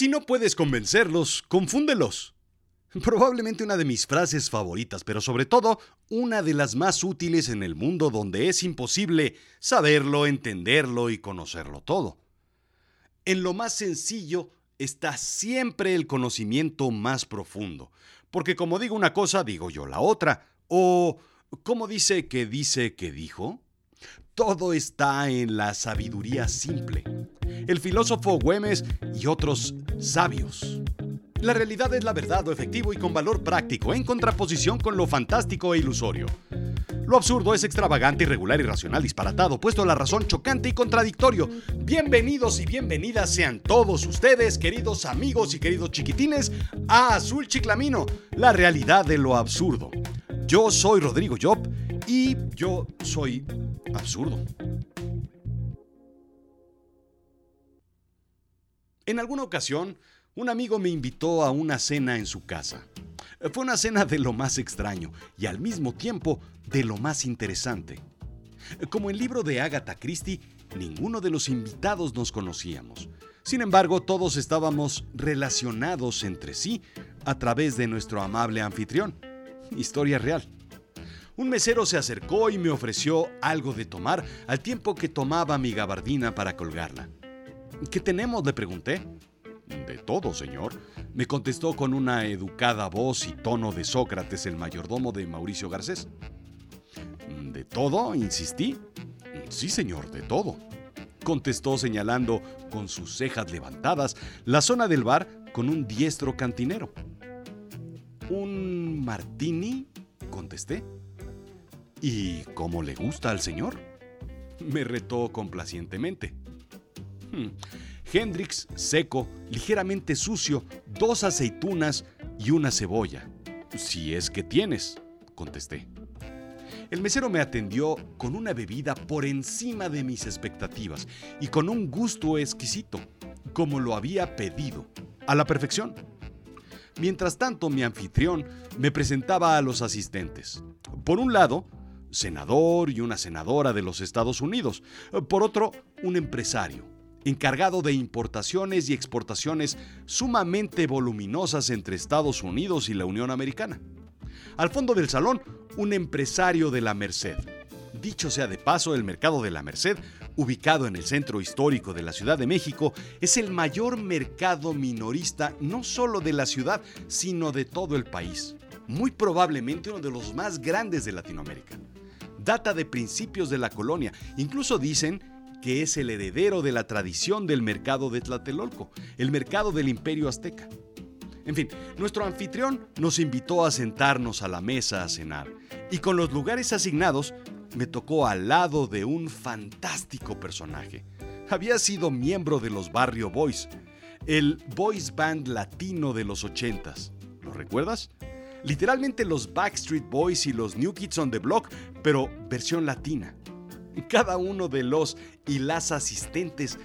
Si no puedes convencerlos, confúndelos. Probablemente una de mis frases favoritas, pero sobre todo una de las más útiles en el mundo donde es imposible saberlo, entenderlo y conocerlo todo. En lo más sencillo está siempre el conocimiento más profundo, porque como digo una cosa, digo yo la otra, o ¿cómo dice que dice que dijo? Todo está en la sabiduría simple. El filósofo Güemes y otros sabios. La realidad es la verdad, lo efectivo y con valor práctico, en contraposición con lo fantástico e ilusorio. Lo absurdo es extravagante, irregular, irracional, disparatado, puesto a la razón chocante y contradictorio. Bienvenidos y bienvenidas sean todos ustedes, queridos amigos y queridos chiquitines, a Azul Chiclamino, la realidad de lo absurdo. Yo soy Rodrigo Job y yo soy absurdo. En alguna ocasión, un amigo me invitó a una cena en su casa. Fue una cena de lo más extraño y al mismo tiempo de lo más interesante. Como el libro de Agatha Christie, ninguno de los invitados nos conocíamos. Sin embargo, todos estábamos relacionados entre sí a través de nuestro amable anfitrión. Historia real. Un mesero se acercó y me ofreció algo de tomar al tiempo que tomaba mi gabardina para colgarla. ¿Qué tenemos? le pregunté. De todo, señor, me contestó con una educada voz y tono de Sócrates, el mayordomo de Mauricio Garcés. ¿De todo? insistí. Sí, señor, de todo. Contestó señalando con sus cejas levantadas la zona del bar con un diestro cantinero. ¿Un martini? contesté. ¿Y cómo le gusta al señor? Me retó complacientemente. Hmm. Hendrix seco, ligeramente sucio, dos aceitunas y una cebolla. Si es que tienes, contesté. El mesero me atendió con una bebida por encima de mis expectativas y con un gusto exquisito, como lo había pedido, a la perfección. Mientras tanto, mi anfitrión me presentaba a los asistentes. Por un lado, senador y una senadora de los Estados Unidos. Por otro, un empresario, encargado de importaciones y exportaciones sumamente voluminosas entre Estados Unidos y la Unión Americana. Al fondo del salón, un empresario de la Merced. Dicho sea de paso, el mercado de la Merced, ubicado en el centro histórico de la Ciudad de México, es el mayor mercado minorista no solo de la ciudad, sino de todo el país. Muy probablemente uno de los más grandes de Latinoamérica. Data de principios de la colonia. Incluso dicen que es el heredero de la tradición del mercado de Tlatelolco, el mercado del imperio azteca. En fin, nuestro anfitrión nos invitó a sentarnos a la mesa a cenar y con los lugares asignados me tocó al lado de un fantástico personaje. Había sido miembro de los Barrio Boys, el boys band latino de los ochentas. ¿Lo recuerdas? Literalmente los Backstreet Boys y los New Kids on the Block, pero versión latina. Cada uno de los y las asistentes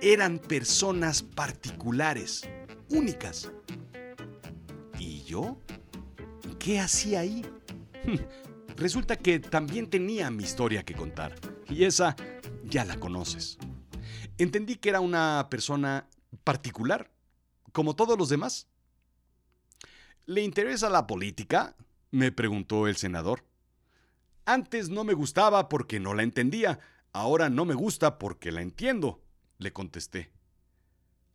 eran personas particulares, únicas. ¿Y yo? ¿Qué hacía ahí? Resulta que también tenía mi historia que contar, y esa ya la conoces. Entendí que era una persona particular, como todos los demás. ¿Le interesa la política? me preguntó el senador. Antes no me gustaba porque no la entendía, ahora no me gusta porque la entiendo, le contesté.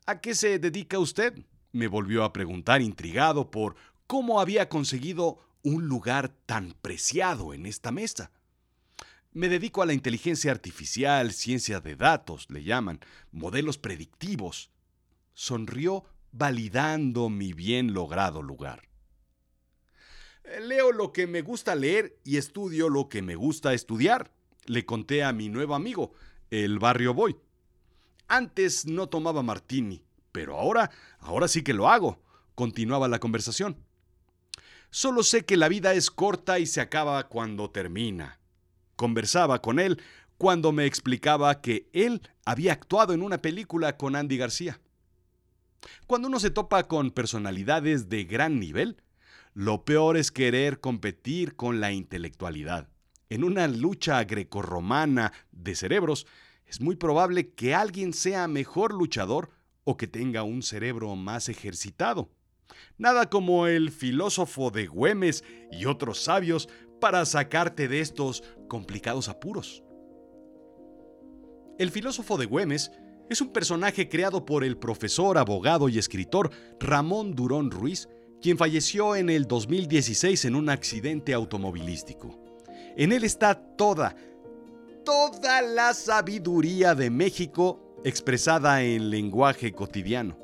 ¿A qué se dedica usted? me volvió a preguntar intrigado por cómo había conseguido un lugar tan preciado en esta mesa. Me dedico a la inteligencia artificial, ciencia de datos, le llaman, modelos predictivos. Sonrió validando mi bien logrado lugar. Leo lo que me gusta leer y estudio lo que me gusta estudiar, le conté a mi nuevo amigo, el barrio boy. Antes no tomaba martini, pero ahora, ahora sí que lo hago, continuaba la conversación. Solo sé que la vida es corta y se acaba cuando termina. Conversaba con él cuando me explicaba que él había actuado en una película con Andy García. Cuando uno se topa con personalidades de gran nivel, lo peor es querer competir con la intelectualidad. En una lucha grecorromana de cerebros, es muy probable que alguien sea mejor luchador o que tenga un cerebro más ejercitado. Nada como el filósofo de Güemes y otros sabios para sacarte de estos complicados apuros. El filósofo de Güemes es un personaje creado por el profesor, abogado y escritor Ramón Durón Ruiz, quien falleció en el 2016 en un accidente automovilístico. En él está toda, toda la sabiduría de México expresada en lenguaje cotidiano.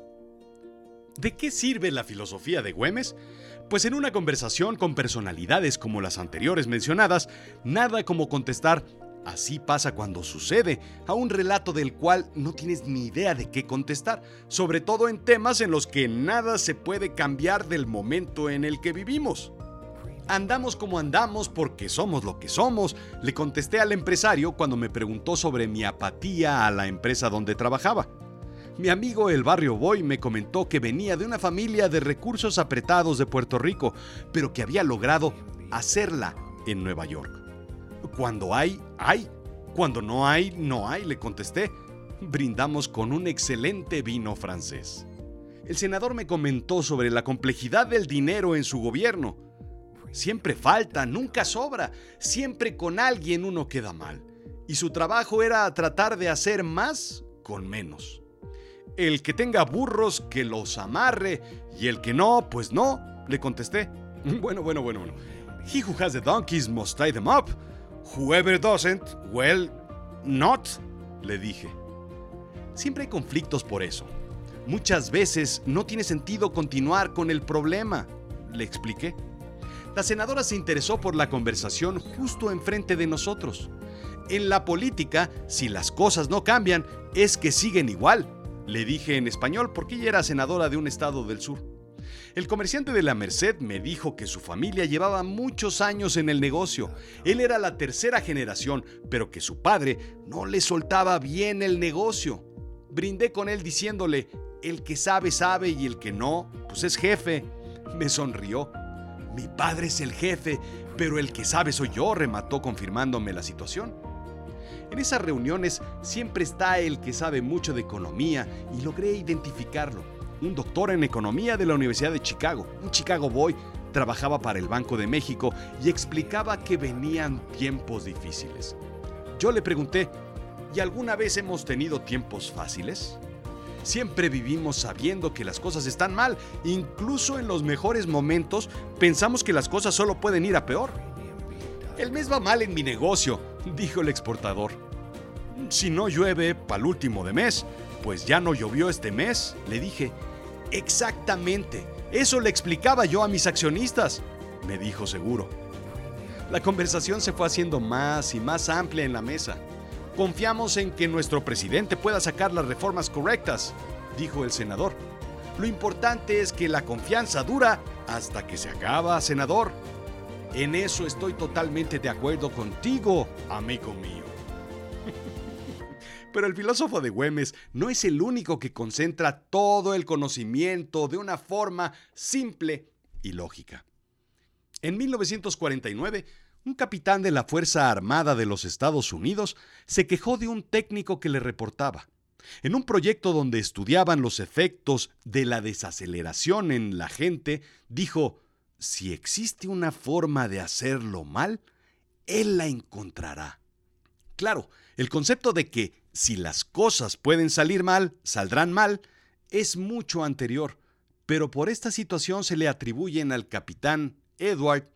¿De qué sirve la filosofía de Güemes? Pues en una conversación con personalidades como las anteriores mencionadas, nada como contestar Así pasa cuando sucede a un relato del cual no tienes ni idea de qué contestar, sobre todo en temas en los que nada se puede cambiar del momento en el que vivimos. Andamos como andamos porque somos lo que somos, le contesté al empresario cuando me preguntó sobre mi apatía a la empresa donde trabajaba. Mi amigo el barrio Boy me comentó que venía de una familia de recursos apretados de Puerto Rico, pero que había logrado hacerla en Nueva York. Cuando hay, hay. Cuando no hay, no hay, le contesté. Brindamos con un excelente vino francés. El senador me comentó sobre la complejidad del dinero en su gobierno. Siempre falta, nunca sobra, siempre con alguien uno queda mal. Y su trabajo era tratar de hacer más con menos. El que tenga burros, que los amarre, y el que no, pues no, le contesté. Bueno, bueno, bueno, bueno. He who has the donkeys must tie them up. Whoever doesn't, well, not, le dije. Siempre hay conflictos por eso. Muchas veces no tiene sentido continuar con el problema, le expliqué. La senadora se interesó por la conversación justo enfrente de nosotros. En la política, si las cosas no cambian, es que siguen igual, le dije en español porque ella era senadora de un estado del sur. El comerciante de la Merced me dijo que su familia llevaba muchos años en el negocio. Él era la tercera generación, pero que su padre no le soltaba bien el negocio. Brindé con él diciéndole, el que sabe sabe y el que no, pues es jefe. Me sonrió. Mi padre es el jefe, pero el que sabe soy yo, remató confirmándome la situación. En esas reuniones siempre está el que sabe mucho de economía y logré identificarlo un doctor en economía de la Universidad de Chicago, un Chicago Boy, trabajaba para el Banco de México y explicaba que venían tiempos difíciles. Yo le pregunté, ¿y alguna vez hemos tenido tiempos fáciles? Siempre vivimos sabiendo que las cosas están mal, incluso en los mejores momentos pensamos que las cosas solo pueden ir a peor. El mes va mal en mi negocio, dijo el exportador. Si no llueve para el último de mes, pues ya no llovió este mes, le dije. Exactamente, eso le explicaba yo a mis accionistas, me dijo seguro. La conversación se fue haciendo más y más amplia en la mesa. Confiamos en que nuestro presidente pueda sacar las reformas correctas, dijo el senador. Lo importante es que la confianza dura hasta que se acaba, senador. En eso estoy totalmente de acuerdo contigo, amigo mío. Pero el filósofo de Güemes no es el único que concentra todo el conocimiento de una forma simple y lógica. En 1949, un capitán de la Fuerza Armada de los Estados Unidos se quejó de un técnico que le reportaba. En un proyecto donde estudiaban los efectos de la desaceleración en la gente, dijo, si existe una forma de hacerlo mal, él la encontrará. Claro, el concepto de que si las cosas pueden salir mal, saldrán mal, es mucho anterior, pero por esta situación se le atribuyen al capitán Edward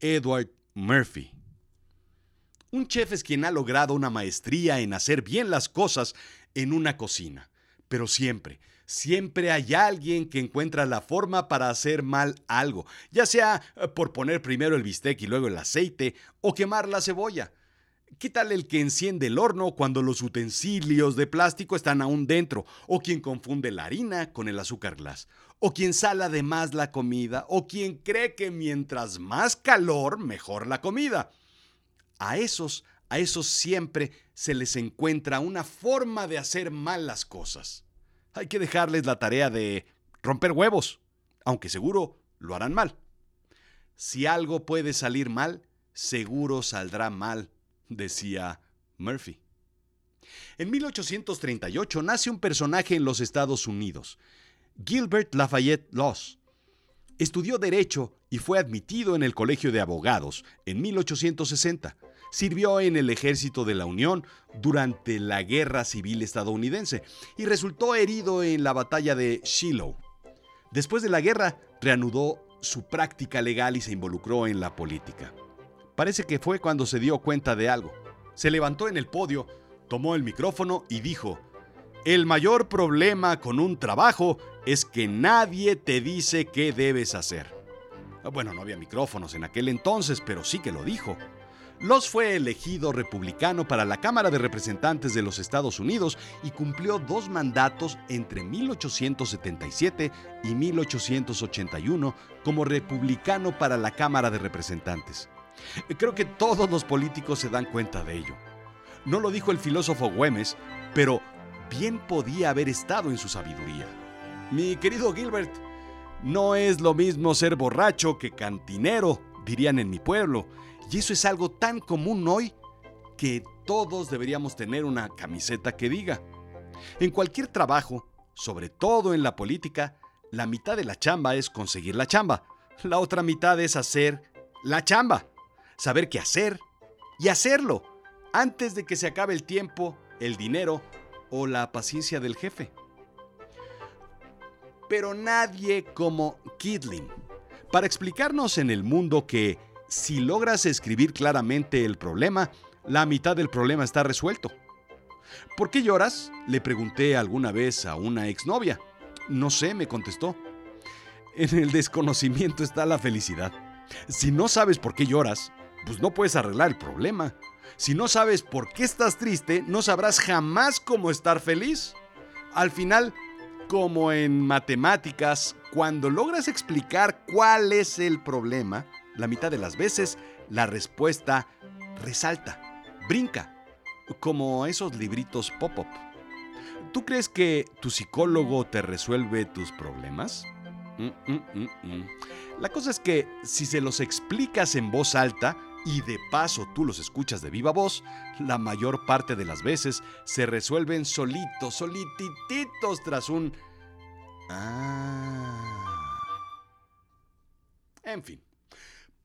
Edward Murphy. Un chef es quien ha logrado una maestría en hacer bien las cosas en una cocina, pero siempre, siempre hay alguien que encuentra la forma para hacer mal algo, ya sea eh, por poner primero el bistec y luego el aceite o quemar la cebolla. ¿Qué tal el que enciende el horno cuando los utensilios de plástico están aún dentro? ¿O quien confunde la harina con el azúcar glass? ¿O quien sala de más la comida? ¿O quien cree que mientras más calor, mejor la comida? A esos, a esos siempre se les encuentra una forma de hacer mal las cosas. Hay que dejarles la tarea de romper huevos, aunque seguro lo harán mal. Si algo puede salir mal, seguro saldrá mal decía Murphy. En 1838 nace un personaje en los Estados Unidos, Gilbert Lafayette Laws. Estudió Derecho y fue admitido en el Colegio de Abogados en 1860. Sirvió en el ejército de la Unión durante la Guerra Civil estadounidense y resultó herido en la batalla de Shiloh. Después de la guerra, reanudó su práctica legal y se involucró en la política. Parece que fue cuando se dio cuenta de algo. Se levantó en el podio, tomó el micrófono y dijo, el mayor problema con un trabajo es que nadie te dice qué debes hacer. Bueno, no había micrófonos en aquel entonces, pero sí que lo dijo. Los fue elegido republicano para la Cámara de Representantes de los Estados Unidos y cumplió dos mandatos entre 1877 y 1881 como republicano para la Cámara de Representantes. Creo que todos los políticos se dan cuenta de ello. No lo dijo el filósofo Güemes, pero bien podía haber estado en su sabiduría. Mi querido Gilbert, no es lo mismo ser borracho que cantinero, dirían en mi pueblo, y eso es algo tan común hoy que todos deberíamos tener una camiseta que diga. En cualquier trabajo, sobre todo en la política, la mitad de la chamba es conseguir la chamba. La otra mitad es hacer la chamba. Saber qué hacer y hacerlo antes de que se acabe el tiempo, el dinero o la paciencia del jefe. Pero nadie como Kidlin para explicarnos en el mundo que si logras escribir claramente el problema, la mitad del problema está resuelto. ¿Por qué lloras? Le pregunté alguna vez a una exnovia. No sé, me contestó. En el desconocimiento está la felicidad. Si no sabes por qué lloras, pues no puedes arreglar el problema. Si no sabes por qué estás triste, no sabrás jamás cómo estar feliz. Al final, como en matemáticas, cuando logras explicar cuál es el problema, la mitad de las veces la respuesta resalta, brinca, como esos libritos pop-up. ¿Tú crees que tu psicólogo te resuelve tus problemas? Mm, mm, mm, la cosa es que si se los explicas en voz alta y de paso tú los escuchas de viva voz, la mayor parte de las veces se resuelven solitos, solitititos tras un... Ah. En fin.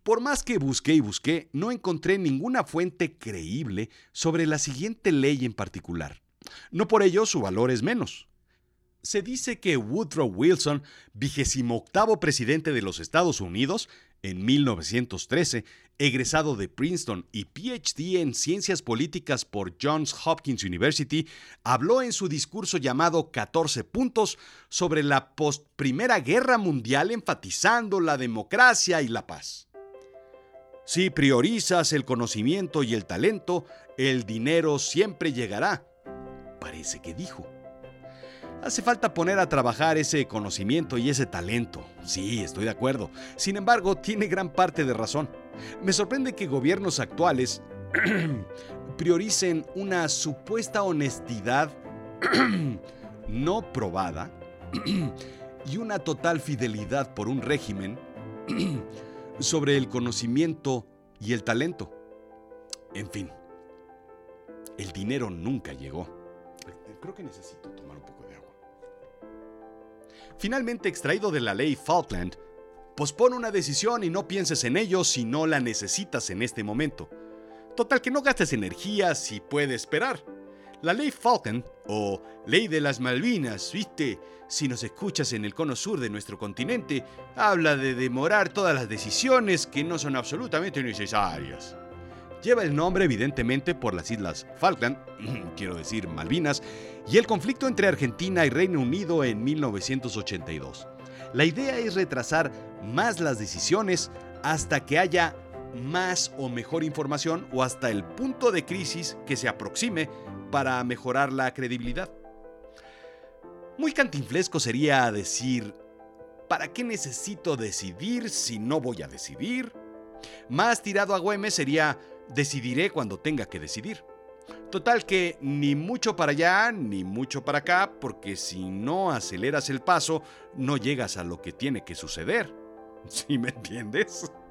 Por más que busqué y busqué, no encontré ninguna fuente creíble sobre la siguiente ley en particular. No por ello su valor es menos. Se dice que Woodrow Wilson, vigésimo octavo presidente de los Estados Unidos, en 1913, egresado de Princeton y PhD en Ciencias Políticas por Johns Hopkins University, habló en su discurso llamado 14 puntos sobre la post Primera Guerra Mundial enfatizando la democracia y la paz. Si priorizas el conocimiento y el talento, el dinero siempre llegará. Parece que dijo. Hace falta poner a trabajar ese conocimiento y ese talento. Sí, estoy de acuerdo. Sin embargo, tiene gran parte de razón. Me sorprende que gobiernos actuales prioricen una supuesta honestidad no probada y una total fidelidad por un régimen sobre el conocimiento y el talento. En fin, el dinero nunca llegó. Creo que necesito tomar un poco de agua. Finalmente extraído de la ley Falkland, pospone una decisión y no pienses en ello si no la necesitas en este momento. Total que no gastes energía si puede esperar. La ley Falcon, o ley de las Malvinas, viste, si nos escuchas en el cono sur de nuestro continente, habla de demorar todas las decisiones que no son absolutamente necesarias. Lleva el nombre evidentemente por las islas Falkland, quiero decir Malvinas, y el conflicto entre Argentina y Reino Unido en 1982. La idea es retrasar más las decisiones hasta que haya más o mejor información o hasta el punto de crisis que se aproxime para mejorar la credibilidad. Muy cantinflesco sería decir, ¿para qué necesito decidir si no voy a decidir? Más tirado a Güemes sería, decidiré cuando tenga que decidir. Total que ni mucho para allá ni mucho para acá, porque si no aceleras el paso, no llegas a lo que tiene que suceder. ¿Sí me entiendes?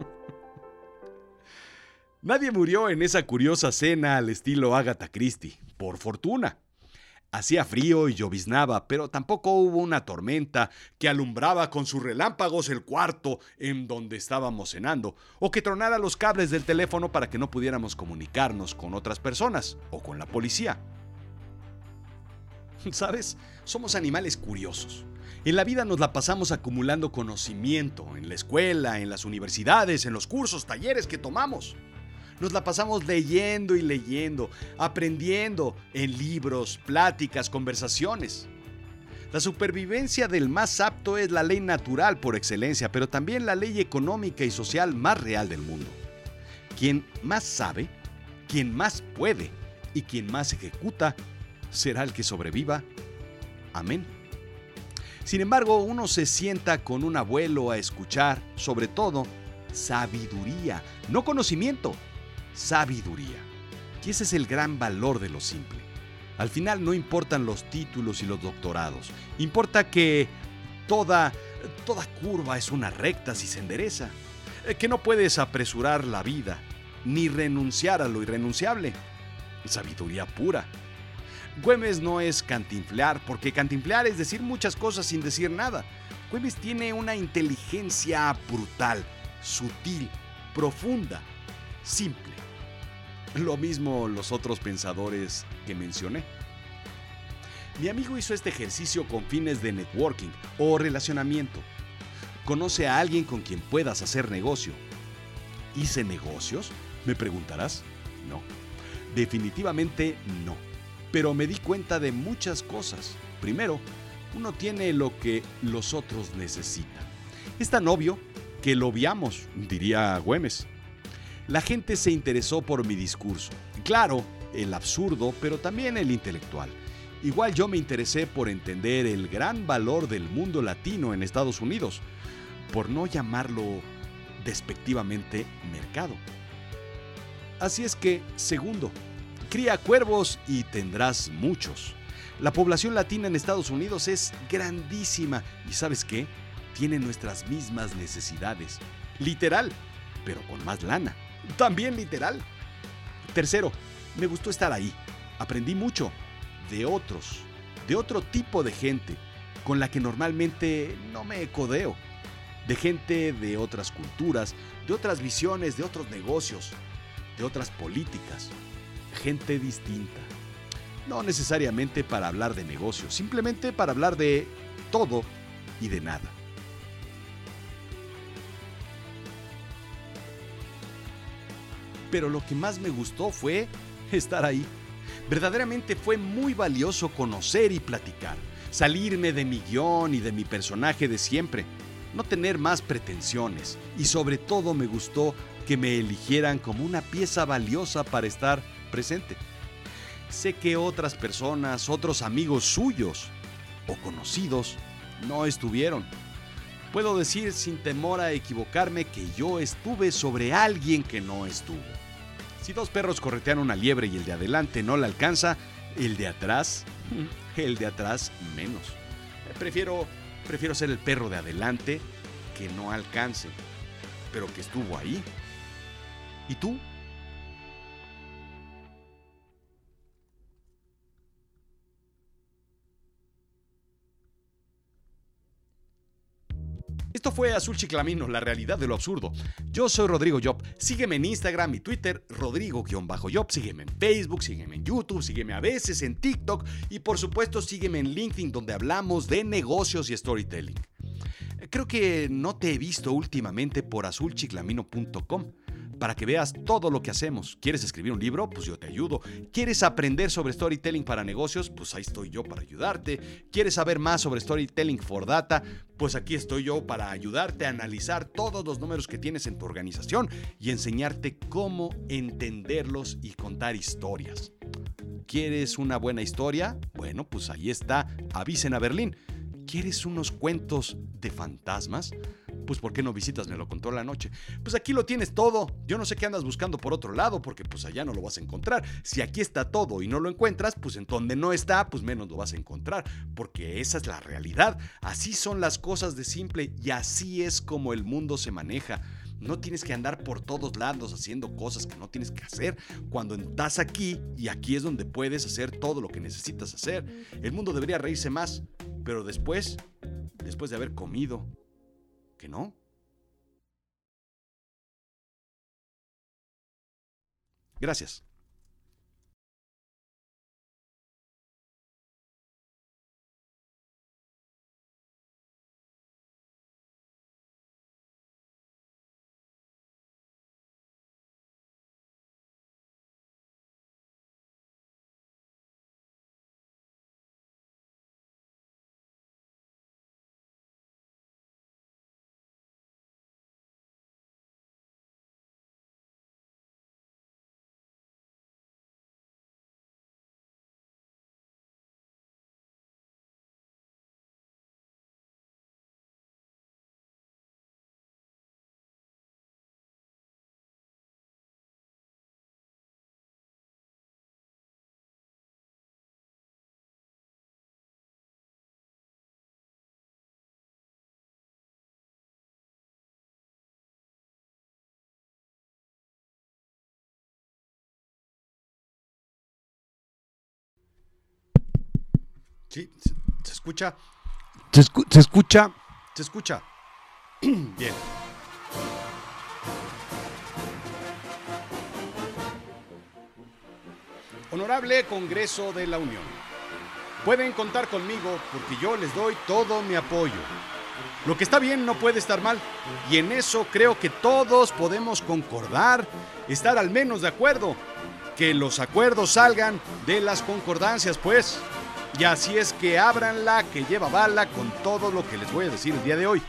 Nadie murió en esa curiosa cena al estilo Agatha Christie. por fortuna. Hacía frío y lloviznaba, pero tampoco hubo una tormenta que alumbraba con sus relámpagos el cuarto en donde estábamos cenando, o que tronara los cables del teléfono para que no pudiéramos comunicarnos con otras personas o con la policía. ¿Sabes? Somos animales curiosos. En la vida nos la pasamos acumulando conocimiento, en la escuela, en las universidades, en los cursos, talleres que tomamos. Nos la pasamos leyendo y leyendo, aprendiendo en libros, pláticas, conversaciones. La supervivencia del más apto es la ley natural por excelencia, pero también la ley económica y social más real del mundo. Quien más sabe, quien más puede y quien más ejecuta será el que sobreviva. Amén. Sin embargo, uno se sienta con un abuelo a escuchar, sobre todo, sabiduría, no conocimiento, sabiduría. Y ese es el gran valor de lo simple. Al final no importan los títulos y los doctorados, importa que toda, toda curva es una recta si se endereza, eh, que no puedes apresurar la vida, ni renunciar a lo irrenunciable. Sabiduría pura. Güemes no es cantinflear, porque cantinflear es decir muchas cosas sin decir nada. Güemes tiene una inteligencia brutal, sutil, profunda, simple. Lo mismo los otros pensadores que mencioné. Mi amigo hizo este ejercicio con fines de networking o relacionamiento. Conoce a alguien con quien puedas hacer negocio. ¿Hice negocios? Me preguntarás. No. Definitivamente no. Pero me di cuenta de muchas cosas. Primero, uno tiene lo que los otros necesitan. Es tan obvio que lo obviamos, diría Güemes. La gente se interesó por mi discurso. Claro, el absurdo, pero también el intelectual. Igual yo me interesé por entender el gran valor del mundo latino en Estados Unidos, por no llamarlo despectivamente mercado. Así es que, segundo, cría cuervos y tendrás muchos. La población latina en Estados Unidos es grandísima y sabes qué? Tiene nuestras mismas necesidades. Literal, pero con más lana también literal. Tercero, me gustó estar ahí. Aprendí mucho de otros, de otro tipo de gente con la que normalmente no me codeo. De gente de otras culturas, de otras visiones, de otros negocios, de otras políticas. Gente distinta. No necesariamente para hablar de negocios, simplemente para hablar de todo y de nada. Pero lo que más me gustó fue estar ahí. Verdaderamente fue muy valioso conocer y platicar, salirme de mi guion y de mi personaje de siempre, no tener más pretensiones y sobre todo me gustó que me eligieran como una pieza valiosa para estar presente. Sé que otras personas, otros amigos suyos o conocidos no estuvieron. Puedo decir sin temor a equivocarme que yo estuve sobre alguien que no estuvo. Si dos perros corretean una liebre y el de adelante no la alcanza, el de atrás, el de atrás menos. Prefiero, prefiero ser el perro de adelante que no alcance, pero que estuvo ahí. ¿Y tú? Esto fue Azul Chiclamino, la realidad de lo absurdo. Yo soy Rodrigo Job. Sígueme en Instagram y Twitter, Rodrigo-Job. Sígueme en Facebook, sígueme en YouTube, sígueme a veces en TikTok y por supuesto sígueme en LinkedIn donde hablamos de negocios y storytelling. Creo que no te he visto últimamente por azulchiclamino.com para que veas todo lo que hacemos. ¿Quieres escribir un libro? Pues yo te ayudo. ¿Quieres aprender sobre storytelling para negocios? Pues ahí estoy yo para ayudarte. ¿Quieres saber más sobre storytelling for data? Pues aquí estoy yo para ayudarte a analizar todos los números que tienes en tu organización y enseñarte cómo entenderlos y contar historias. ¿Quieres una buena historia? Bueno, pues ahí está. Avisen a Berlín. ¿Quieres unos cuentos de fantasmas? Pues ¿por qué no visitas Me lo contó la noche? Pues aquí lo tienes todo. Yo no sé qué andas buscando por otro lado, porque pues allá no lo vas a encontrar. Si aquí está todo y no lo encuentras, pues en donde no está, pues menos lo vas a encontrar, porque esa es la realidad. Así son las cosas de simple y así es como el mundo se maneja. No tienes que andar por todos lados haciendo cosas que no tienes que hacer cuando estás aquí y aquí es donde puedes hacer todo lo que necesitas hacer. El mundo debería reírse más, pero después, después de haber comido, que no. Gracias. Sí, se, escucha. Se, se, escucha. Se escucha. Bien. Honorable Congreso de la Unión. Pueden contar conmigo porque yo les doy todo mi apoyo. Lo que está bien no puede estar mal y en eso creo que todos podemos concordar, estar al menos de acuerdo. Que los acuerdos salgan de las concordancias, pues. Y así es que ábranla que lleva bala con todo lo que les voy a decir el día de hoy.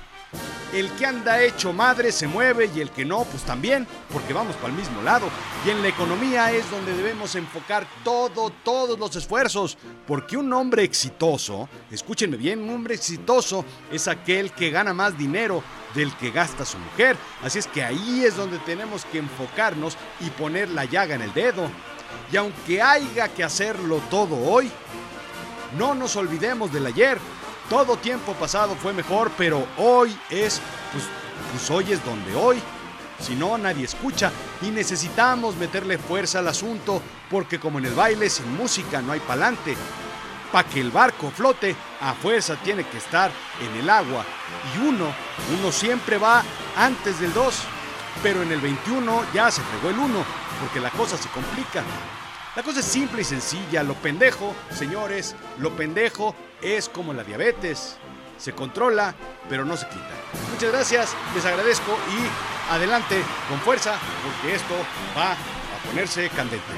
El que anda hecho madre se mueve y el que no, pues también, porque vamos para el mismo lado. Y en la economía es donde debemos enfocar todo, todos los esfuerzos. Porque un hombre exitoso, escúchenme bien, un hombre exitoso es aquel que gana más dinero del que gasta su mujer. Así es que ahí es donde tenemos que enfocarnos y poner la llaga en el dedo. Y aunque haya que hacerlo todo hoy, no nos olvidemos del ayer. Todo tiempo pasado fue mejor, pero hoy es, pues, pues hoy es donde hoy. Si no, nadie escucha y necesitamos meterle fuerza al asunto porque como en el baile sin música no hay palante. Para que el barco flote, a fuerza tiene que estar en el agua. Y uno, uno siempre va antes del dos. Pero en el 21 ya se fregó el uno, porque la cosa se complica. La cosa es simple y sencilla. Lo pendejo, señores, lo pendejo es como la diabetes. Se controla, pero no se quita. Muchas gracias, les agradezco y adelante con fuerza porque esto va a ponerse candente.